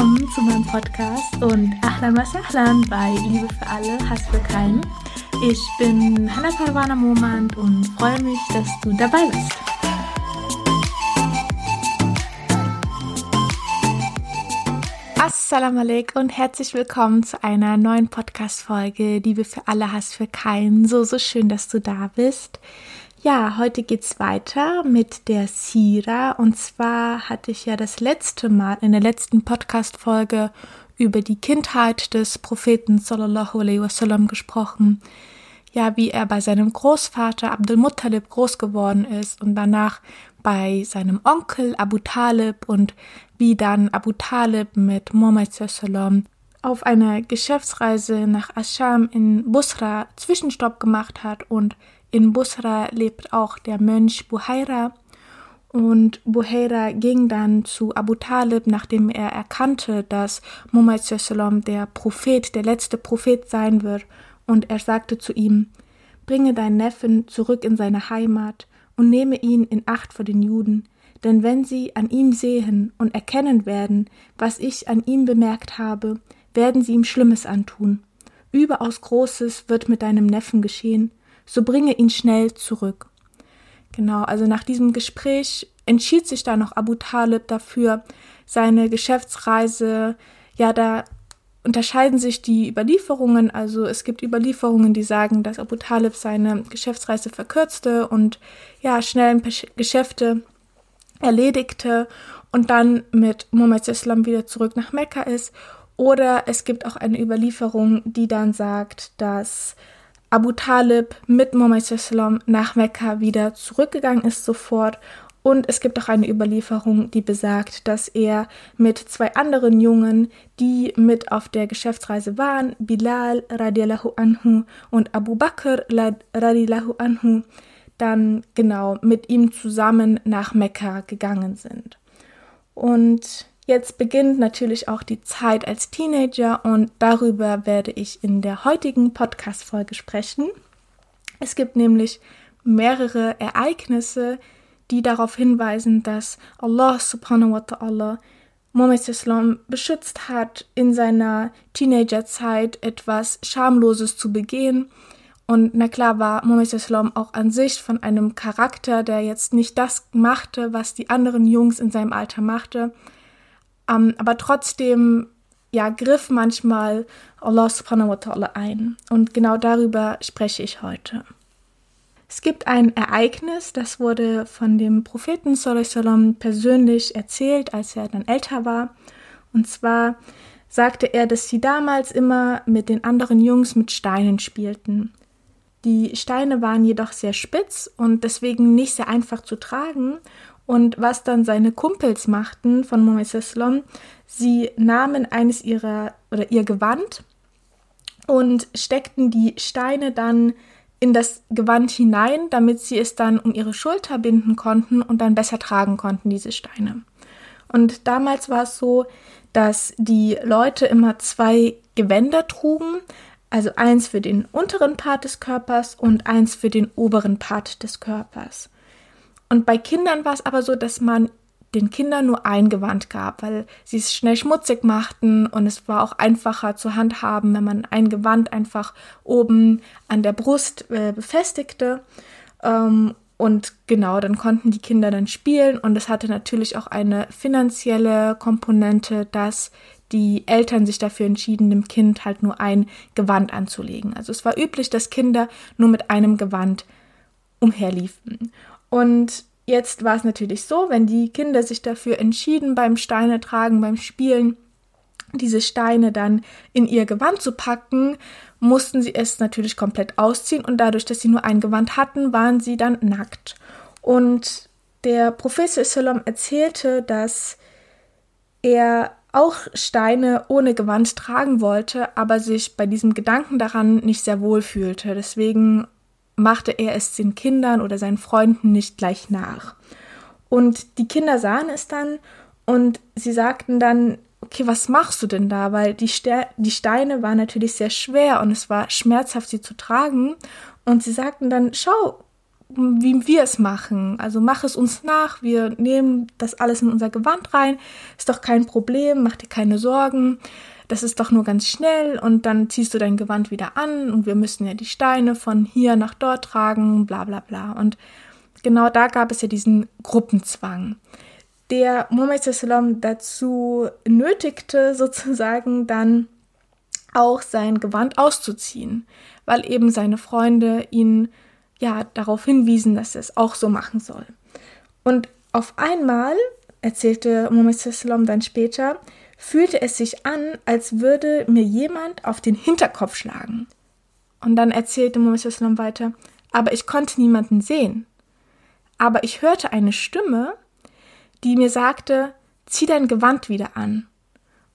Willkommen zu meinem Podcast und Ahlan was Ahlan bei Liebe für alle, Hass für keinen. Ich bin Hannah Parwana Momand und freue mich, dass du dabei bist. Assalamu alaikum und herzlich willkommen zu einer neuen Podcast-Folge Liebe für alle, Hass für keinen. So, so schön, dass du da bist. Ja, heute geht's weiter mit der Sira. Und zwar hatte ich ja das letzte Mal in der letzten Podcast-Folge über die Kindheit des Propheten sallallahu alaihi wasallam gesprochen. Ja, wie er bei seinem Großvater Abdul Muttalib groß geworden ist und danach bei seinem Onkel Abu Talib und wie dann Abu Talib mit Muhammad sallam auf einer Geschäftsreise nach Ascham in Busra Zwischenstopp gemacht hat und in Busra lebt auch der Mönch Buhaira. Und Buhaira ging dann zu Abu Talib, nachdem er erkannte, dass Muhammad der Prophet, der letzte Prophet sein wird, und er sagte zu ihm, bringe deinen Neffen zurück in seine Heimat und nehme ihn in Acht vor den Juden, denn wenn sie an ihm sehen und erkennen werden, was ich an ihm bemerkt habe, werden sie ihm Schlimmes antun. Überaus Großes wird mit deinem Neffen geschehen, so bringe ihn schnell zurück. Genau, also nach diesem Gespräch entschied sich dann noch Abu Talib dafür, seine Geschäftsreise, ja, da unterscheiden sich die Überlieferungen. Also es gibt Überlieferungen, die sagen, dass Abu Talib seine Geschäftsreise verkürzte und ja, schnell Geschäfte erledigte und dann mit Muhammad Islam wieder zurück nach Mekka ist. Oder es gibt auch eine Überlieferung, die dann sagt, dass Abu Talib mit Muhammad sallam nach Mekka wieder zurückgegangen ist sofort und es gibt auch eine Überlieferung, die besagt, dass er mit zwei anderen Jungen, die mit auf der Geschäftsreise waren, Bilal radiallahu anhu und Abu Bakr radiallahu anhu, dann genau mit ihm zusammen nach Mekka gegangen sind. Und Jetzt beginnt natürlich auch die Zeit als Teenager und darüber werde ich in der heutigen Podcast-Folge sprechen. Es gibt nämlich mehrere Ereignisse, die darauf hinweisen, dass Allah subhanahu wa ta'ala Muhammad Islam beschützt hat, in seiner Teenagerzeit etwas Schamloses zu begehen. Und na klar war Muhammad Islam auch an sich von einem Charakter, der jetzt nicht das machte, was die anderen Jungs in seinem Alter machte, ähm, aber trotzdem ja, griff manchmal Allah subhanahu wa ta'ala ein. Und genau darüber spreche ich heute. Es gibt ein Ereignis, das wurde von dem Propheten sallam persönlich erzählt, als er dann älter war. Und zwar sagte er, dass sie damals immer mit den anderen Jungs mit Steinen spielten. Die Steine waren jedoch sehr spitz und deswegen nicht sehr einfach zu tragen und was dann seine Kumpels machten von Mohammed Islam, sie nahmen eines ihrer oder ihr Gewand und steckten die Steine dann in das Gewand hinein, damit sie es dann um ihre Schulter binden konnten und dann besser tragen konnten, diese Steine. Und damals war es so, dass die Leute immer zwei Gewänder trugen, also eins für den unteren Part des Körpers und eins für den oberen Part des Körpers. Und bei Kindern war es aber so, dass man den Kindern nur ein Gewand gab, weil sie es schnell schmutzig machten und es war auch einfacher zu handhaben, wenn man ein Gewand einfach oben an der Brust äh, befestigte. Ähm, und genau, dann konnten die Kinder dann spielen und es hatte natürlich auch eine finanzielle Komponente, dass die Eltern sich dafür entschieden, dem Kind halt nur ein Gewand anzulegen. Also es war üblich, dass Kinder nur mit einem Gewand umherliefen. Und jetzt war es natürlich so, wenn die Kinder sich dafür entschieden, beim Steine tragen, beim Spielen, diese Steine dann in ihr Gewand zu packen, mussten sie es natürlich komplett ausziehen und dadurch, dass sie nur ein Gewand hatten, waren sie dann nackt. Und der Professor Islam erzählte, dass er auch Steine ohne Gewand tragen wollte, aber sich bei diesem Gedanken daran nicht sehr wohl fühlte. Deswegen machte er es den Kindern oder seinen Freunden nicht gleich nach. Und die Kinder sahen es dann und sie sagten dann, okay, was machst du denn da? Weil die, Ste die Steine waren natürlich sehr schwer und es war schmerzhaft, sie zu tragen. Und sie sagten dann, schau, wie wir es machen. Also mach es uns nach, wir nehmen das alles in unser Gewand rein, ist doch kein Problem, mach dir keine Sorgen, das ist doch nur ganz schnell und dann ziehst du dein Gewand wieder an und wir müssen ja die Steine von hier nach dort tragen, bla bla bla. Und genau da gab es ja diesen Gruppenzwang, der Muhammad dazu nötigte, sozusagen dann auch sein Gewand auszuziehen, weil eben seine Freunde ihn ja darauf hinwiesen, dass er es auch so machen soll. Und auf einmal, erzählte Muhammad dann später, fühlte es sich an, als würde mir jemand auf den Hinterkopf schlagen. Und dann erzählte Muhammad weiter, aber ich konnte niemanden sehen. Aber ich hörte eine Stimme, die mir sagte, zieh dein Gewand wieder an.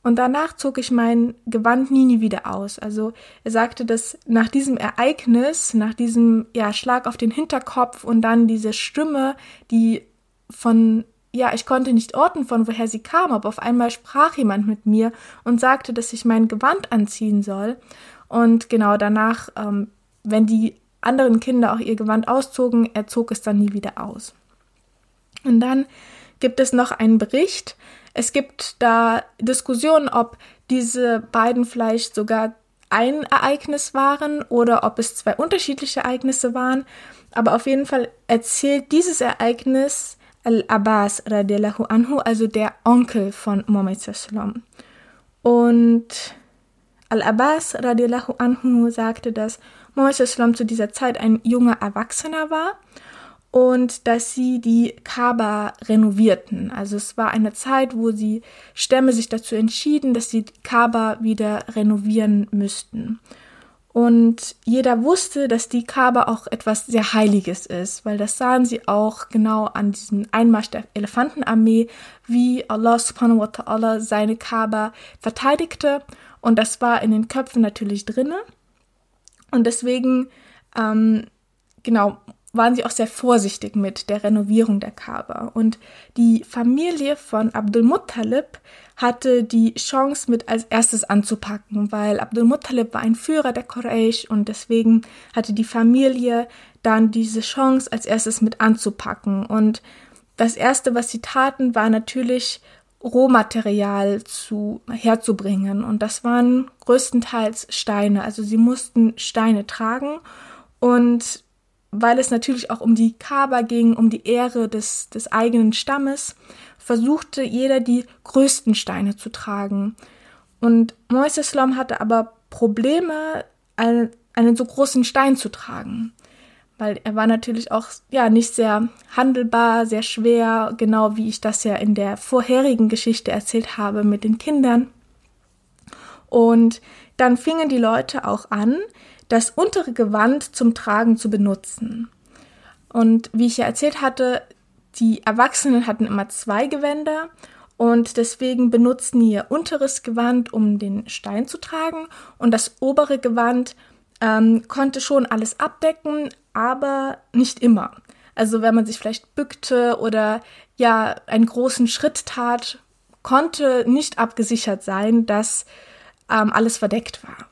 Und danach zog ich mein Gewand nie, nie wieder aus. Also er sagte, dass nach diesem Ereignis, nach diesem ja, Schlag auf den Hinterkopf und dann diese Stimme, die von, ja, ich konnte nicht orten, von woher sie kam, aber auf einmal sprach jemand mit mir und sagte, dass ich mein Gewand anziehen soll. Und genau danach, ähm, wenn die anderen Kinder auch ihr Gewand auszogen, er zog es dann nie wieder aus. Und dann gibt es noch einen Bericht, es gibt da Diskussionen, ob diese beiden vielleicht sogar ein Ereignis waren oder ob es zwei unterschiedliche Ereignisse waren. Aber auf jeden Fall erzählt dieses Ereignis Al-Abbas radiallahu anhu, also der Onkel von Muhammad sallam. Und Al-Abbas radiallahu anhu sagte, dass Muhammad sallam zu dieser Zeit ein junger Erwachsener war und dass sie die Kaaba renovierten. Also es war eine Zeit, wo die Stämme sich dazu entschieden, dass sie die Kaaba wieder renovieren müssten. Und jeder wusste, dass die Kaaba auch etwas sehr Heiliges ist, weil das sahen sie auch genau an diesem Einmarsch der Elefantenarmee, wie Allah subhanahu wa ta'ala seine Kaaba verteidigte. Und das war in den Köpfen natürlich drinne. Und deswegen, ähm, genau, waren sie auch sehr vorsichtig mit der Renovierung der Kaaba. Und die Familie von Abdul Muttalib hatte die Chance mit als erstes anzupacken, weil Abdul Muttalib war ein Führer der Quraysh und deswegen hatte die Familie dann diese Chance als erstes mit anzupacken. Und das erste, was sie taten, war natürlich Rohmaterial zu, herzubringen. Und das waren größtenteils Steine. Also sie mussten Steine tragen und weil es natürlich auch um die Kaaba ging, um die Ehre des, des eigenen Stammes, versuchte jeder die größten Steine zu tragen. Und Moises Islam hatte aber Probleme, einen, einen so großen Stein zu tragen. Weil er war natürlich auch ja nicht sehr handelbar, sehr schwer, genau wie ich das ja in der vorherigen Geschichte erzählt habe mit den Kindern. Und dann fingen die Leute auch an, das untere Gewand zum Tragen zu benutzen. Und wie ich ja erzählt hatte, die Erwachsenen hatten immer zwei Gewänder und deswegen benutzten ihr unteres Gewand, um den Stein zu tragen und das obere Gewand ähm, konnte schon alles abdecken, aber nicht immer. Also wenn man sich vielleicht bückte oder ja einen großen Schritt tat, konnte nicht abgesichert sein, dass ähm, alles verdeckt war.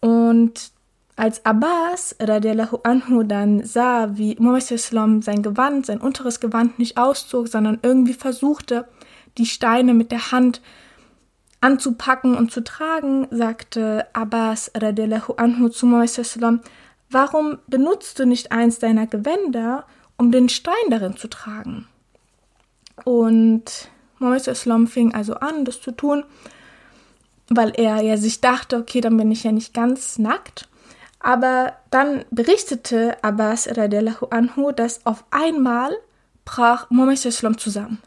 Und als Abbas radiallahu anhu dann sah, wie Muhammad Islam sein Gewand, sein unteres Gewand nicht auszog, sondern irgendwie versuchte, die Steine mit der Hand anzupacken und zu tragen, sagte Abbas radiallahu anhu zu Muhammad Islam, warum benutzt du nicht eins deiner Gewänder, um den Stein darin zu tragen? Und Muhammad Islam fing also an, das zu tun, weil er ja sich dachte, okay, dann bin ich ja nicht ganz nackt. Aber dann berichtete Abbas radiallahu anhu, dass auf einmal brach Muhammad zusammen.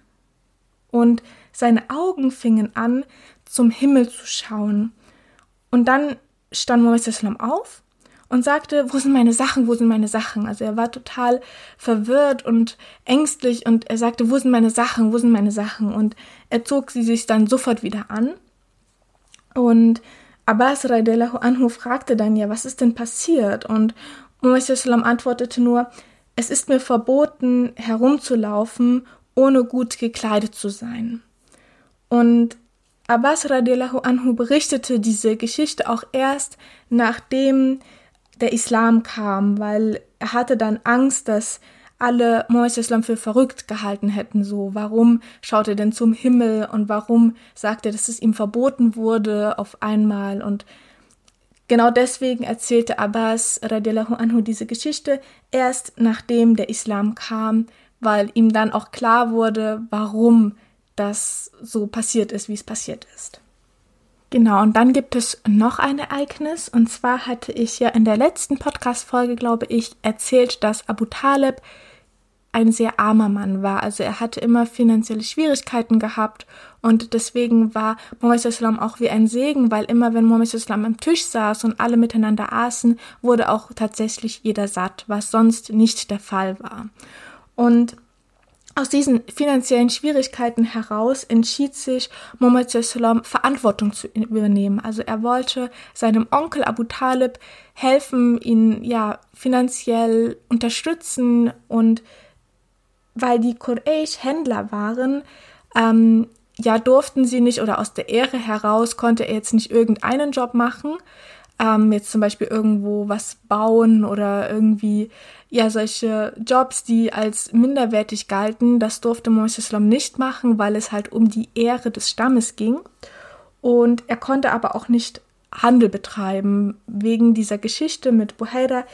Und seine Augen fingen an, zum Himmel zu schauen. Und dann stand Muhammad auf und sagte, wo sind meine Sachen, wo sind meine Sachen? Also er war total verwirrt und ängstlich und er sagte, wo sind meine Sachen, wo sind meine Sachen? Und er zog sie sich dann sofort wieder an. Und Abbas radiallahu anhu fragte dann ja, was ist denn passiert? Und Muhammad antwortete nur, es ist mir verboten, herumzulaufen, ohne gut gekleidet zu sein. Und Abbas radiallahu anhu berichtete diese Geschichte auch erst, nachdem der Islam kam, weil er hatte dann Angst, dass alle Mohammed Islam für verrückt gehalten hätten. So, warum schaut er denn zum Himmel und warum sagt er, dass es ihm verboten wurde auf einmal und Genau deswegen erzählte Abbas radiallahu anhu diese Geschichte erst nachdem der Islam kam, weil ihm dann auch klar wurde, warum das so passiert ist, wie es passiert ist. Genau, und dann gibt es noch ein Ereignis. Und zwar hatte ich ja in der letzten Podcast-Folge, glaube ich, erzählt, dass Abu Talib ein sehr armer Mann war. Also er hatte immer finanzielle Schwierigkeiten gehabt und deswegen war Mohammed Islam auch wie ein Segen, weil immer wenn Mohammed Islam am Tisch saß und alle miteinander aßen, wurde auch tatsächlich jeder satt, was sonst nicht der Fall war. Und aus diesen finanziellen Schwierigkeiten heraus entschied sich Mohammed Sallam Verantwortung zu übernehmen. Also er wollte seinem Onkel Abu Talib helfen, ihn ja finanziell unterstützen und weil die Quraysh Händler waren, ähm, ja durften sie nicht oder aus der Ehre heraus konnte er jetzt nicht irgendeinen Job machen, ähm, jetzt zum Beispiel irgendwo was bauen oder irgendwie ja solche Jobs, die als minderwertig galten, das durfte Moses Islam nicht machen, weil es halt um die Ehre des Stammes ging. Und er konnte aber auch nicht Handel betreiben. Wegen dieser Geschichte mit Buhaira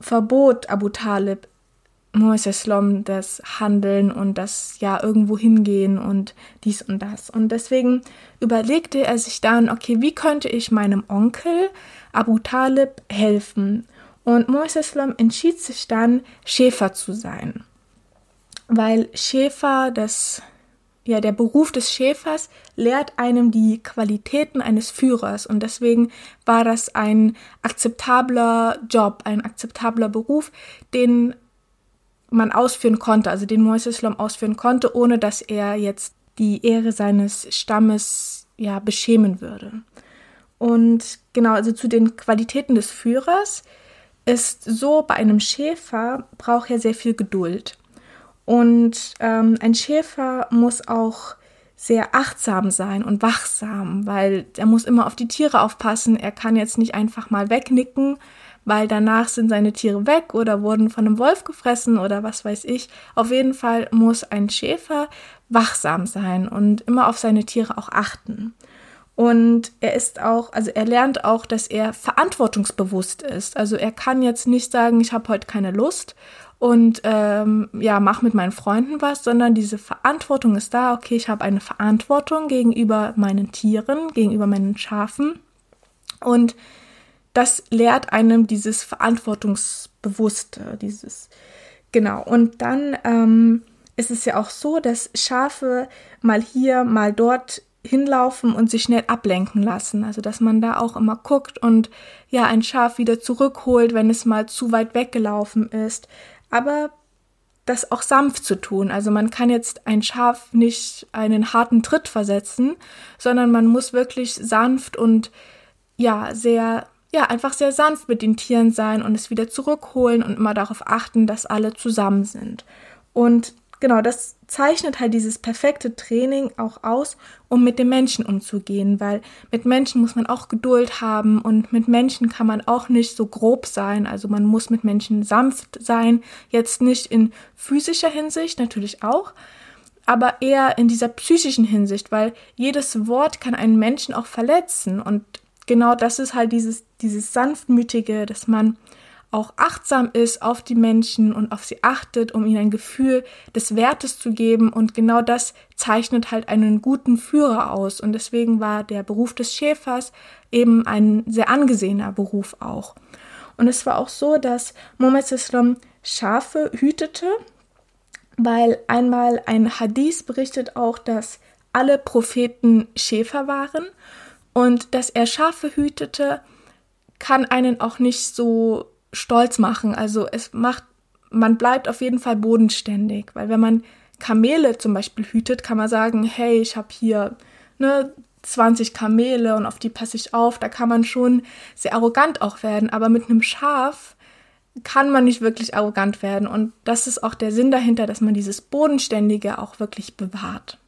verbot Abu Talib Moses Islam das Handeln und das ja irgendwo hingehen und dies und das. Und deswegen überlegte er sich dann, okay, wie könnte ich meinem Onkel Abu Talib helfen? Und Moses Islam entschied sich dann, Schäfer zu sein. Weil Schäfer, das, ja, der Beruf des Schäfers lehrt einem die Qualitäten eines Führers. Und deswegen war das ein akzeptabler Job, ein akzeptabler Beruf, den man ausführen konnte, also den Moses Islam ausführen konnte, ohne dass er jetzt die Ehre seines Stammes ja beschämen würde. Und genau, also zu den Qualitäten des Führers ist so, bei einem Schäfer braucht er sehr viel Geduld. Und ähm, ein Schäfer muss auch sehr achtsam sein und wachsam, weil er muss immer auf die Tiere aufpassen. Er kann jetzt nicht einfach mal wegnicken, weil danach sind seine Tiere weg oder wurden von einem Wolf gefressen oder was weiß ich. Auf jeden Fall muss ein Schäfer wachsam sein und immer auf seine Tiere auch achten. Und er ist auch, also er lernt auch, dass er verantwortungsbewusst ist. Also er kann jetzt nicht sagen, ich habe heute keine Lust und ähm, ja, mach mit meinen Freunden was, sondern diese Verantwortung ist da, okay, ich habe eine Verantwortung gegenüber meinen Tieren, gegenüber meinen Schafen. Und das lehrt einem dieses Verantwortungsbewusste, dieses, genau. Und dann ähm, ist es ja auch so, dass Schafe mal hier, mal dort hinlaufen und sich schnell ablenken lassen. Also dass man da auch immer guckt und ja ein Schaf wieder zurückholt, wenn es mal zu weit weggelaufen ist. Aber das auch sanft zu tun. Also man kann jetzt ein Schaf nicht einen harten Tritt versetzen, sondern man muss wirklich sanft und ja sehr ja einfach sehr sanft mit den Tieren sein und es wieder zurückholen und immer darauf achten, dass alle zusammen sind. Und genau, das zeichnet halt dieses perfekte Training auch aus, um mit den Menschen umzugehen, weil mit Menschen muss man auch Geduld haben und mit Menschen kann man auch nicht so grob sein. Also man muss mit Menschen sanft sein, jetzt nicht in physischer Hinsicht, natürlich auch, aber eher in dieser psychischen Hinsicht, weil jedes Wort kann einen Menschen auch verletzen und genau das ist halt dieses, dieses sanftmütige, dass man auch achtsam ist auf die Menschen und auf sie achtet, um ihnen ein Gefühl des Wertes zu geben. Und genau das zeichnet halt einen guten Führer aus. Und deswegen war der Beruf des Schäfers eben ein sehr angesehener Beruf auch. Und es war auch so, dass Mohammed Islam Schafe hütete, weil einmal ein Hadith berichtet auch, dass alle Propheten Schäfer waren und dass er Schafe hütete, kann einen auch nicht so stolz machen. Also es macht, man bleibt auf jeden Fall bodenständig, weil wenn man Kamele zum Beispiel hütet, kann man sagen, hey, ich habe hier ne 20 Kamele und auf die passe ich auf. Da kann man schon sehr arrogant auch werden, aber mit einem Schaf kann man nicht wirklich arrogant werden und das ist auch der Sinn dahinter, dass man dieses Bodenständige auch wirklich bewahrt.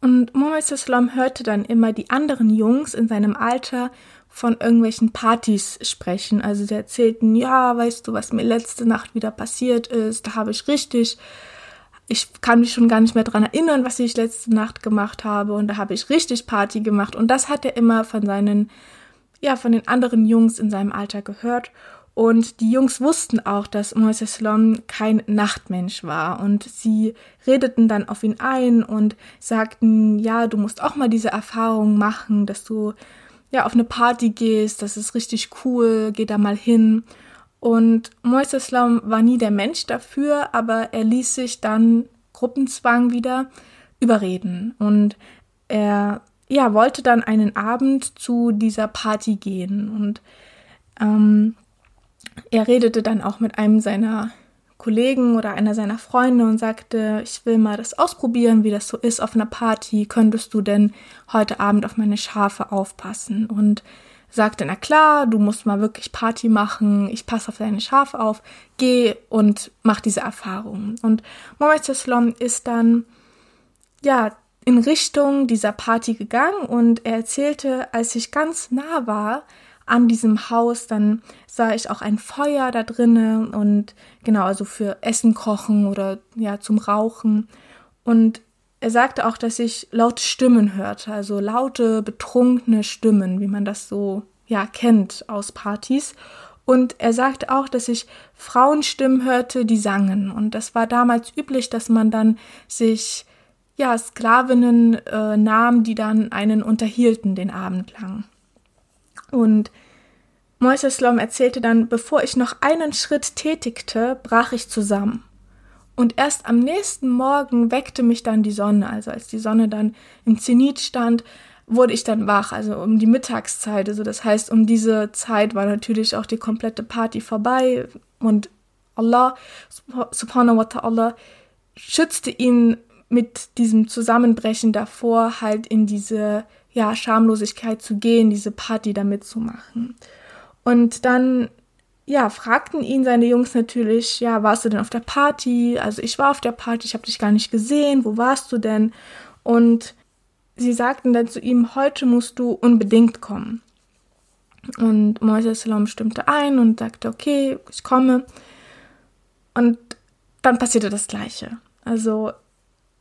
Und Mohammed Islam hörte dann immer die anderen Jungs in seinem Alter von irgendwelchen Partys sprechen. Also sie erzählten, ja, weißt du, was mir letzte Nacht wieder passiert ist, da habe ich richtig, ich kann mich schon gar nicht mehr dran erinnern, was ich letzte Nacht gemacht habe und da habe ich richtig Party gemacht und das hat er immer von seinen, ja, von den anderen Jungs in seinem Alter gehört und die Jungs wussten auch, dass Moises Slom kein Nachtmensch war. Und sie redeten dann auf ihn ein und sagten, ja, du musst auch mal diese Erfahrung machen, dass du ja auf eine Party gehst, das ist richtig cool, geh da mal hin. Und Moises Slom war nie der Mensch dafür, aber er ließ sich dann Gruppenzwang wieder überreden. Und er ja, wollte dann einen Abend zu dieser Party gehen. Und ähm, er redete dann auch mit einem seiner Kollegen oder einer seiner Freunde und sagte, ich will mal das ausprobieren, wie das so ist auf einer Party. Könntest du denn heute Abend auf meine Schafe aufpassen? Und sagte, na klar, du musst mal wirklich Party machen, ich passe auf deine Schafe auf, geh und mach diese Erfahrung. Und Mohammed Salom ist dann, ja, in Richtung dieser Party gegangen und er erzählte, als ich ganz nah war, an diesem Haus. Dann sah ich auch ein Feuer da drinnen und genau, also für Essen kochen oder ja, zum Rauchen. Und er sagte auch, dass ich laute Stimmen hörte, also laute, betrunkene Stimmen, wie man das so ja kennt aus Partys. Und er sagte auch, dass ich Frauenstimmen hörte, die sangen. Und das war damals üblich, dass man dann sich ja Sklavinnen äh, nahm, die dann einen unterhielten den Abend lang. Und Moises Lom erzählte dann, bevor ich noch einen Schritt tätigte, brach ich zusammen. Und erst am nächsten Morgen weckte mich dann die Sonne. Also als die Sonne dann im Zenit stand, wurde ich dann wach, also um die Mittagszeit. Also das heißt, um diese Zeit war natürlich auch die komplette Party vorbei und Allah subhanahu wa ta'ala schützte ihn mit diesem Zusammenbrechen davor, halt in diese ja, Schamlosigkeit zu gehen, diese Party da mitzumachen. Und dann, ja, fragten ihn seine Jungs natürlich, ja, warst du denn auf der Party? Also ich war auf der Party, ich habe dich gar nicht gesehen, wo warst du denn? Und sie sagten dann zu ihm, heute musst du unbedingt kommen. Und Moises Salam stimmte ein und sagte, okay, ich komme. Und dann passierte das Gleiche. Also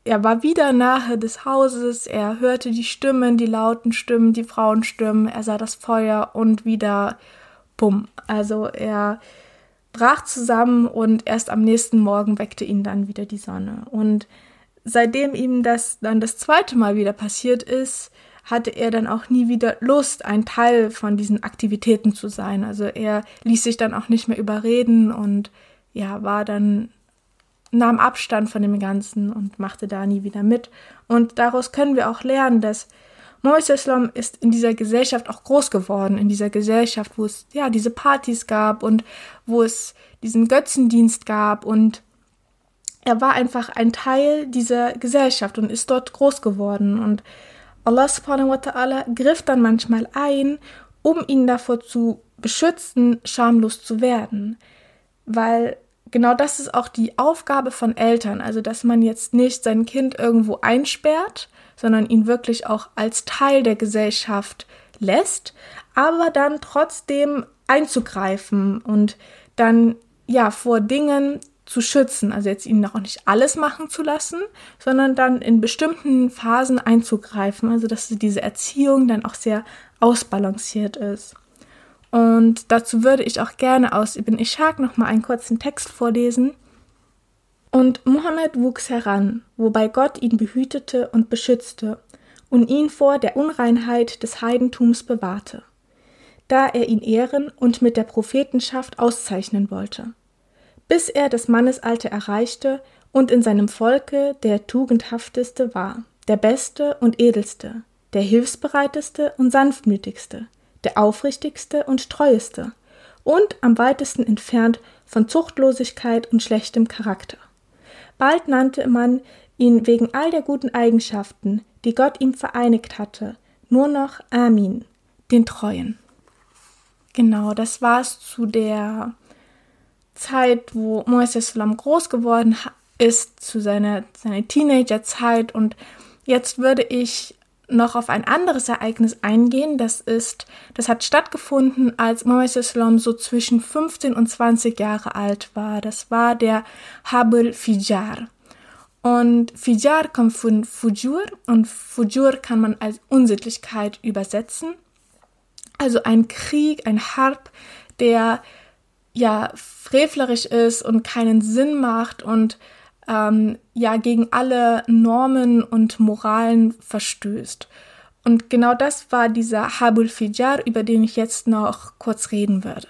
er war wieder nahe des Hauses, er hörte die Stimmen, die lauten Stimmen, die Frauenstimmen, er sah das Feuer und wieder bumm. Also er brach zusammen und erst am nächsten Morgen weckte ihn dann wieder die Sonne. Und seitdem ihm das dann das zweite Mal wieder passiert ist, hatte er dann auch nie wieder Lust, ein Teil von diesen Aktivitäten zu sein. Also er ließ sich dann auch nicht mehr überreden und ja, war dann nahm Abstand von dem Ganzen und machte da nie wieder mit. Und daraus können wir auch lernen, dass Mohammed Islam ist in dieser Gesellschaft auch groß geworden, in dieser Gesellschaft, wo es ja diese Partys gab und wo es diesen Götzendienst gab und er war einfach ein Teil dieser Gesellschaft und ist dort groß geworden. Und Allah subhanahu wa ta'ala griff dann manchmal ein, um ihn davor zu beschützen, schamlos zu werden, weil genau das ist auch die Aufgabe von Eltern, also dass man jetzt nicht sein Kind irgendwo einsperrt, sondern ihn wirklich auch als Teil der Gesellschaft lässt, aber dann trotzdem einzugreifen und dann ja vor Dingen zu schützen, also jetzt ihn auch nicht alles machen zu lassen, sondern dann in bestimmten Phasen einzugreifen, also dass diese Erziehung dann auch sehr ausbalanciert ist. Und dazu würde ich auch gerne aus Ibn Ishaq nochmal einen kurzen Text vorlesen. Und Mohammed wuchs heran, wobei Gott ihn behütete und beschützte und ihn vor der Unreinheit des Heidentums bewahrte, da er ihn ehren und mit der Prophetenschaft auszeichnen wollte, bis er das Mannesalter erreichte und in seinem Volke der tugendhafteste war, der beste und edelste, der hilfsbereiteste und sanftmütigste, der aufrichtigste und treueste und am weitesten entfernt von Zuchtlosigkeit und schlechtem Charakter. Bald nannte man ihn wegen all der guten Eigenschaften, die Gott ihm vereinigt hatte, nur noch Amin, den Treuen. Genau, das war es zu der Zeit, wo Moises Salam groß geworden ist, zu seiner, seiner Teenagerzeit. Und jetzt würde ich noch auf ein anderes Ereignis eingehen. Das ist, das hat stattgefunden, als Mohammed Islam so zwischen 15 und 20 Jahre alt war. Das war der Habul Fijar. Und Fijar kommt von Fujur und Fujur kann man als Unsittlichkeit übersetzen. Also ein Krieg, ein Harb, der ja frevlerisch ist und keinen Sinn macht und ähm, ja gegen alle Normen und Moralen verstößt. Und genau das war dieser Habul Fijar, über den ich jetzt noch kurz reden würde.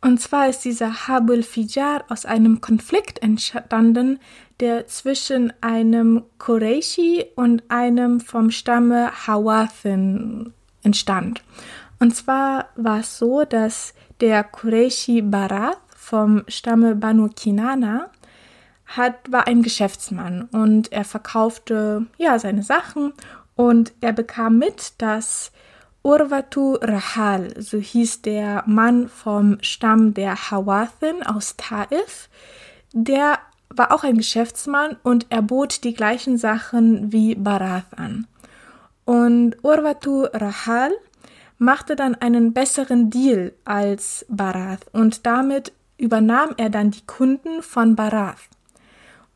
Und zwar ist dieser Habul Fijar aus einem Konflikt entstanden, der zwischen einem Qureshi und einem vom Stamme Hawathin entstand. Und zwar war es so, dass der Qureshi Barath vom Stamme Banu Kinana hat, war ein Geschäftsmann und er verkaufte ja seine Sachen und er bekam mit, dass Urwatu Rahal, so hieß der Mann vom Stamm der Hawathin aus Taif, der war auch ein Geschäftsmann und er bot die gleichen Sachen wie Barath an. Und Urwatu Rahal machte dann einen besseren Deal als Barath und damit übernahm er dann die Kunden von Barath.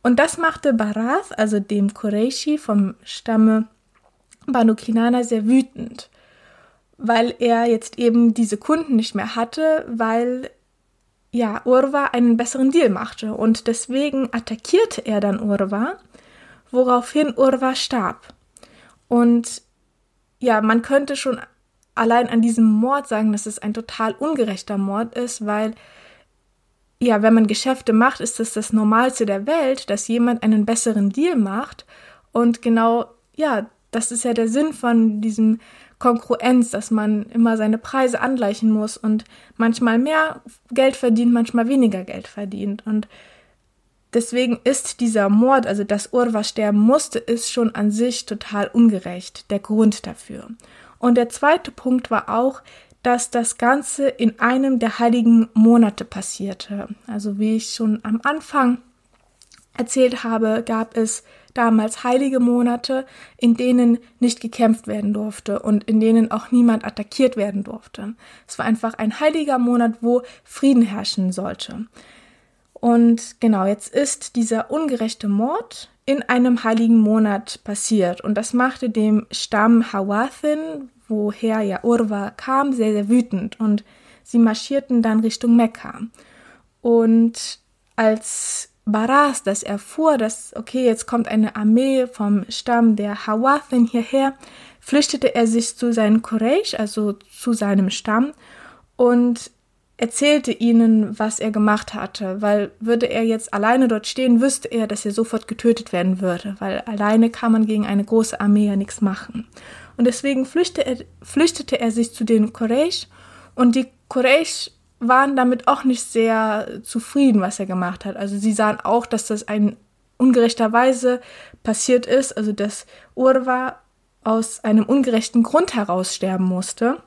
Und das machte Barath, also dem Qureshi vom Stamme Banu Kinana, sehr wütend, weil er jetzt eben diese Kunden nicht mehr hatte, weil ja, Urwa einen besseren Deal machte. Und deswegen attackierte er dann Urwa, woraufhin Urwa starb. Und ja, man könnte schon allein an diesem Mord sagen, dass es ein total ungerechter Mord ist, weil ja, wenn man Geschäfte macht, ist es das, das Normalste der Welt, dass jemand einen besseren Deal macht. Und genau, ja, das ist ja der Sinn von diesem Konkurrenz, dass man immer seine Preise angleichen muss und manchmal mehr Geld verdient, manchmal weniger Geld verdient. Und deswegen ist dieser Mord, also dass Urwa sterben musste, ist schon an sich total ungerecht, der Grund dafür. Und der zweite Punkt war auch, dass das Ganze in einem der heiligen Monate passierte. Also wie ich schon am Anfang erzählt habe, gab es damals heilige Monate, in denen nicht gekämpft werden durfte und in denen auch niemand attackiert werden durfte. Es war einfach ein heiliger Monat, wo Frieden herrschen sollte. Und genau, jetzt ist dieser ungerechte Mord in einem heiligen Monat passiert und das machte dem Stamm Hawathin, woher ja Urwa kam, sehr, sehr wütend und sie marschierten dann Richtung Mekka. Und als Baras das erfuhr, dass, okay, jetzt kommt eine Armee vom Stamm der Hawathin hierher, flüchtete er sich zu seinen Quraysh, also zu seinem Stamm, und erzählte ihnen, was er gemacht hatte, weil würde er jetzt alleine dort stehen, wüsste er, dass er sofort getötet werden würde, weil alleine kann man gegen eine große Armee ja nichts machen. Und deswegen flüchtete er, flüchtete er sich zu den Quraysh und die Quraysh waren damit auch nicht sehr zufrieden, was er gemacht hat. Also sie sahen auch, dass das ein ungerechterweise passiert ist, also dass Urwa aus einem ungerechten Grund heraus sterben musste.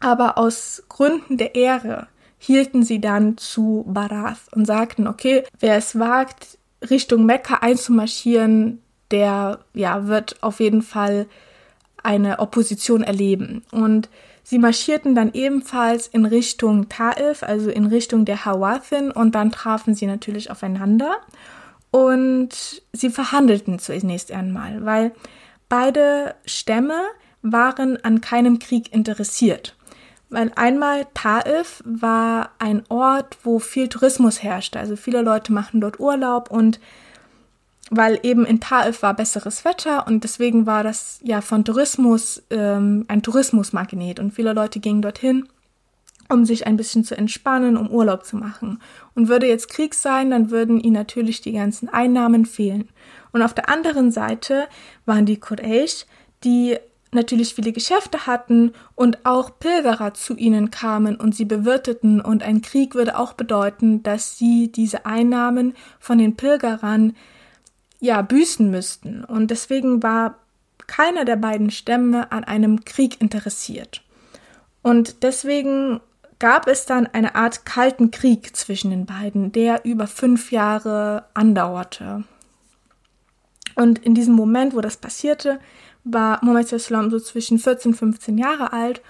Aber aus Gründen der Ehre hielten sie dann zu Barath und sagten, okay, wer es wagt, Richtung Mekka einzumarschieren, der ja wird auf jeden Fall eine Opposition erleben. Und sie marschierten dann ebenfalls in Richtung Taif, also in Richtung der Hawathin, und dann trafen sie natürlich aufeinander. Und sie verhandelten zunächst einmal, weil beide Stämme waren an keinem Krieg interessiert. Weil einmal Taif war ein Ort, wo viel Tourismus herrschte. Also viele Leute machen dort Urlaub und weil eben in Taif war besseres Wetter und deswegen war das ja von Tourismus ähm, ein Tourismusmagnet und viele Leute gingen dorthin, um sich ein bisschen zu entspannen, um Urlaub zu machen. Und würde jetzt Krieg sein, dann würden ihnen natürlich die ganzen Einnahmen fehlen. Und auf der anderen Seite waren die Quraysh, die natürlich viele Geschäfte hatten und auch Pilgerer zu ihnen kamen und sie bewirteten und ein Krieg würde auch bedeuten, dass sie diese Einnahmen von den Pilgerern ja, büßen müssten. Und deswegen war keiner der beiden Stämme an einem Krieg interessiert. Und deswegen gab es dann eine Art kalten Krieg zwischen den beiden, der über fünf Jahre andauerte. Und in diesem Moment, wo das passierte, war Muhammad Islam so zwischen 14 und 15 Jahre alt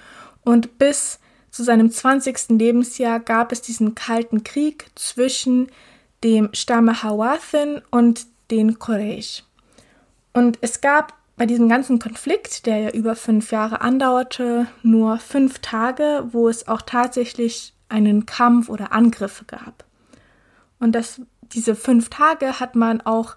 und bis zu seinem 20. Lebensjahr gab es diesen kalten Krieg zwischen dem Stamme Hawathin und den Quraysh. Und es gab bei diesem ganzen Konflikt, der ja über fünf Jahre andauerte, nur fünf Tage, wo es auch tatsächlich einen Kampf oder Angriffe gab. Und das, diese fünf Tage hat man auch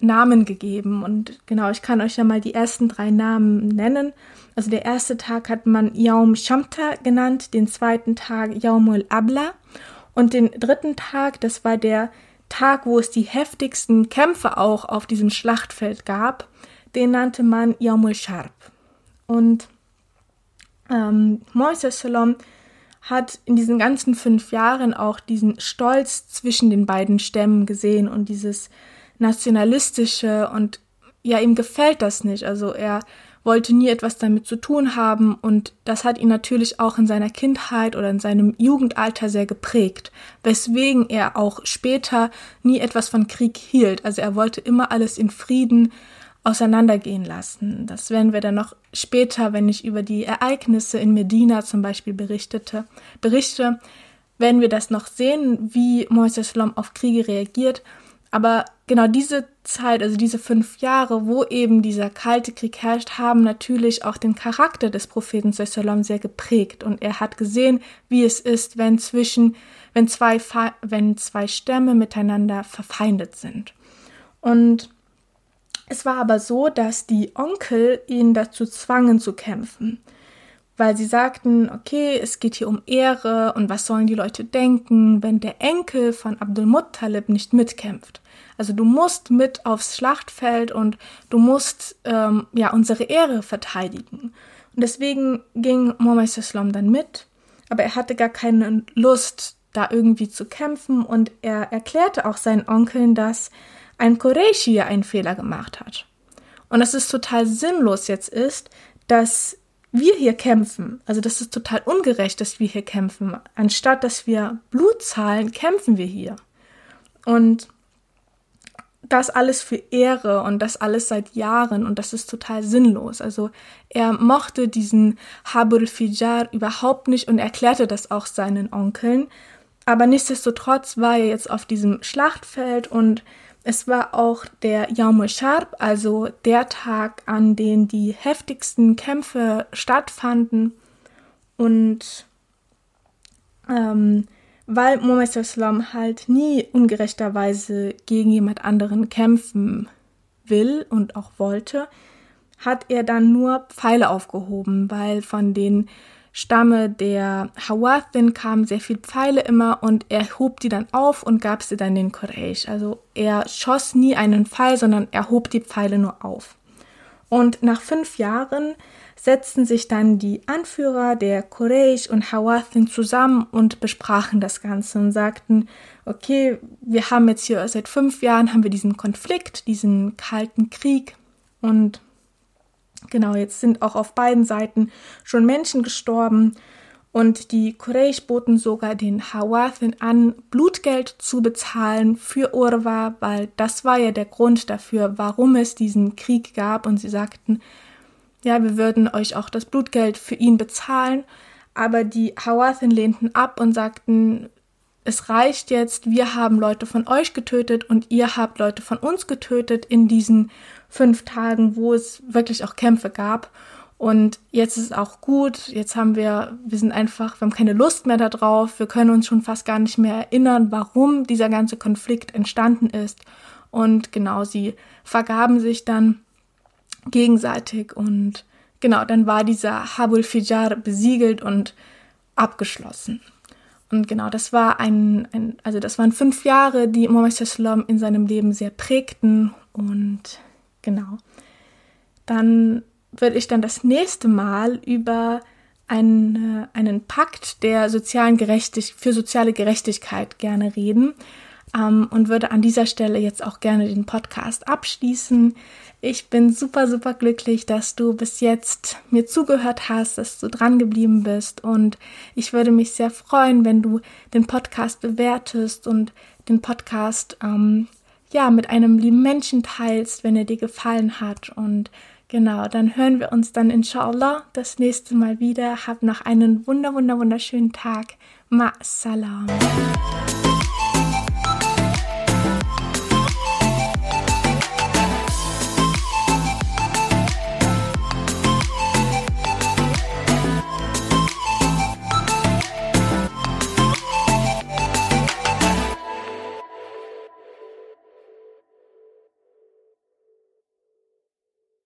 Namen gegeben. Und genau, ich kann euch ja mal die ersten drei Namen nennen. Also der erste Tag hat man Yaum Shamta genannt, den zweiten Tag Yaumul Abla und den dritten Tag, das war der Tag, wo es die heftigsten Kämpfe auch auf diesem Schlachtfeld gab, den nannte man Yaumul Sharp. Und ähm, Moises Salom hat in diesen ganzen fünf Jahren auch diesen Stolz zwischen den beiden Stämmen gesehen und dieses nationalistische und ja, ihm gefällt das nicht. Also er wollte nie etwas damit zu tun haben und das hat ihn natürlich auch in seiner Kindheit oder in seinem Jugendalter sehr geprägt, weswegen er auch später nie etwas von Krieg hielt. Also er wollte immer alles in Frieden auseinandergehen lassen. Das werden wir dann noch später, wenn ich über die Ereignisse in Medina zum Beispiel berichtete, berichte, werden wir das noch sehen, wie Moises Lom auf Kriege reagiert. Aber genau diese Zeit, also diese fünf Jahre, wo eben dieser kalte Krieg herrscht, haben natürlich auch den Charakter des Propheten Sallam sehr geprägt. Und er hat gesehen, wie es ist, wenn zwischen, wenn zwei, wenn zwei Stämme miteinander verfeindet sind. Und es war aber so, dass die Onkel ihn dazu zwangen zu kämpfen weil sie sagten, okay, es geht hier um Ehre und was sollen die Leute denken, wenn der Enkel von Abdul Muttalib nicht mitkämpft. Also du musst mit aufs Schlachtfeld und du musst ähm, ja unsere Ehre verteidigen. Und deswegen ging Muhammad Islam dann mit, aber er hatte gar keine Lust, da irgendwie zu kämpfen und er erklärte auch seinen Onkeln, dass ein Qureshi einen Fehler gemacht hat. Und dass es total sinnlos jetzt ist, dass wir hier kämpfen, also das ist total ungerecht, dass wir hier kämpfen. Anstatt dass wir Blut zahlen, kämpfen wir hier. Und das alles für Ehre und das alles seit Jahren und das ist total sinnlos. Also er mochte diesen Habul Fijar überhaupt nicht und erklärte das auch seinen Onkeln. Aber nichtsdestotrotz war er jetzt auf diesem Schlachtfeld und es war auch der Yom Sharp, also der Tag, an dem die heftigsten Kämpfe stattfanden. Und ähm, weil Muhammad Islam halt nie ungerechterweise gegen jemand anderen kämpfen will und auch wollte, hat er dann nur Pfeile aufgehoben, weil von den Stamme der Hawathin kamen sehr viele Pfeile immer und er hob die dann auf und gab sie dann den Quraysh. Also er schoss nie einen Pfeil, sondern er hob die Pfeile nur auf. Und nach fünf Jahren setzten sich dann die Anführer der Quraysh und Hawathin zusammen und besprachen das Ganze und sagten, okay, wir haben jetzt hier seit fünf Jahren haben wir diesen Konflikt, diesen kalten Krieg und Genau, jetzt sind auch auf beiden Seiten schon Menschen gestorben und die Quraysh boten sogar den Hawathin an, Blutgeld zu bezahlen für Urwa, weil das war ja der Grund dafür, warum es diesen Krieg gab. Und sie sagten, ja, wir würden euch auch das Blutgeld für ihn bezahlen, aber die Hawathin lehnten ab und sagten, es reicht jetzt, wir haben Leute von euch getötet und ihr habt Leute von uns getötet in diesen fünf Tagen, wo es wirklich auch Kämpfe gab. Und jetzt ist es auch gut. Jetzt haben wir, wir sind einfach, wir haben keine Lust mehr darauf. Wir können uns schon fast gar nicht mehr erinnern, warum dieser ganze Konflikt entstanden ist. Und genau, sie vergaben sich dann gegenseitig und genau, dann war dieser Habul Fijar besiegelt und abgeschlossen. Und genau, das war ein, ein, also das waren fünf Jahre, die Muhammad in seinem Leben sehr prägten und genau. Dann würde ich dann das nächste Mal über einen, einen Pakt der sozialen Gerechtig für soziale Gerechtigkeit gerne reden ähm, und würde an dieser Stelle jetzt auch gerne den Podcast abschließen. Ich bin super, super glücklich, dass du bis jetzt mir zugehört hast, dass du dran geblieben bist und ich würde mich sehr freuen, wenn du den Podcast bewertest und den Podcast ähm, ja mit einem lieben Menschen teilst, wenn er dir gefallen hat und Genau, dann hören wir uns dann inshallah das nächste Mal wieder. Hab noch einen wunder, wunder, wunderschönen Tag. Ma salam.